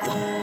Bye.